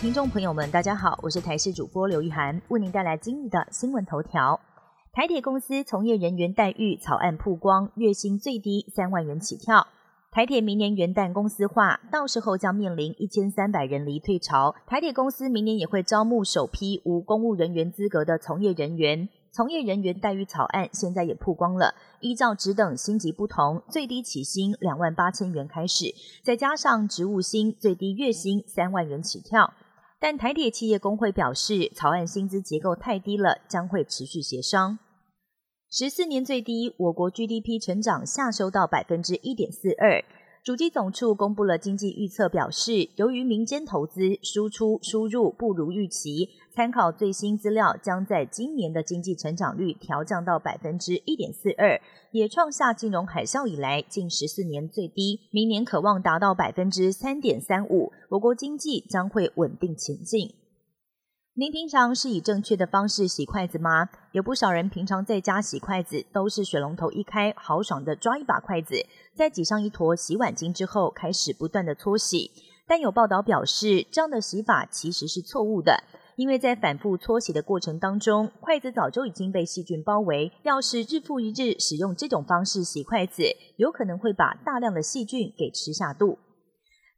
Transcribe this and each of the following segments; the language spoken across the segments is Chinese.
听众朋友们，大家好，我是台视主播刘玉涵，为您带来今日的新闻头条。台铁公司从业人员待遇草案曝光，月薪最低三万元起跳。台铁明年元旦公司化，到时候将面临一千三百人离退潮。台铁公司明年也会招募首批无公务人员资格的从业人员。从业人员待遇草案现在也曝光了，依照职等薪级不同，最低起薪两万八千元开始，再加上职务薪，最低月薪三万元起跳。但台铁企业工会表示，草案薪资结构太低了，将会持续协商。十四年最低，我国 GDP 成长下收到百分之一点四二。主机总处公布了经济预测，表示由于民间投资输出输入不如预期，参考最新资料，将在今年的经济成长率调降到百分之一点四二，也创下金融海啸以来近十四年最低。明年渴望达到百分之三点三五，我国经济将会稳定前进。您平常是以正确的方式洗筷子吗？有不少人平常在家洗筷子，都是水龙头一开，豪爽的抓一把筷子，再挤上一坨洗碗巾之后，开始不断的搓洗。但有报道表示，这样的洗法其实是错误的，因为在反复搓洗的过程当中，筷子早就已经被细菌包围。要是日复一日使用这种方式洗筷子，有可能会把大量的细菌给吃下肚。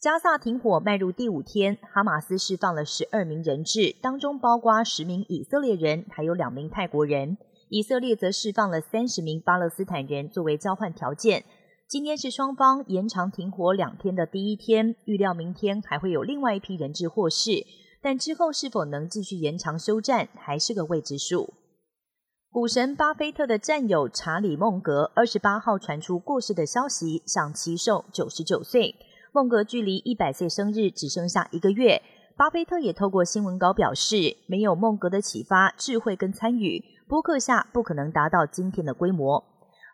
加萨停火迈入第五天，哈马斯释放了十二名人质，当中包括十名以色列人，还有两名泰国人。以色列则释放了三十名巴勒斯坦人作为交换条件。今天是双方延长停火两天的第一天，预料明天还会有另外一批人质获释，但之后是否能继续延长休战，还是个未知数。股神巴菲特的战友查理·孟格二十八号传出过世的消息，享其寿九十九岁。孟格距离一百岁生日只剩下一个月，巴菲特也透过新闻稿表示，没有孟格的启发、智慧跟参与，波克夏不可能达到今天的规模。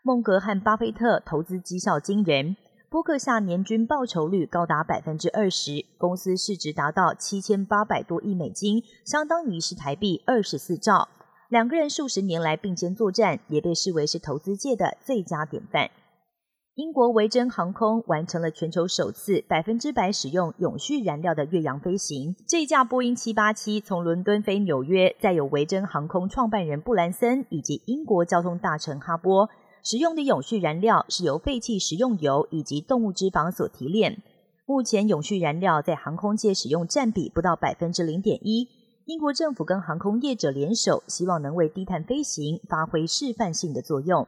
孟格和巴菲特投资绩效惊人，波克夏年均报酬率高达百分之二十，公司市值达到七千八百多亿美金，相当于是台币二十四兆。两个人数十年来并肩作战，也被视为是投资界的最佳典范。英国维珍航空完成了全球首次百分之百使用永续燃料的越洋飞行。这架波音七八七从伦敦飞纽约，载有维珍航空创办人布兰森以及英国交通大臣哈波。使用的永续燃料是由废弃食用油以及动物脂肪所提炼。目前永续燃料在航空界使用占比不到百分之零点一。英国政府跟航空业者联手，希望能为低碳飞行发挥示范性的作用。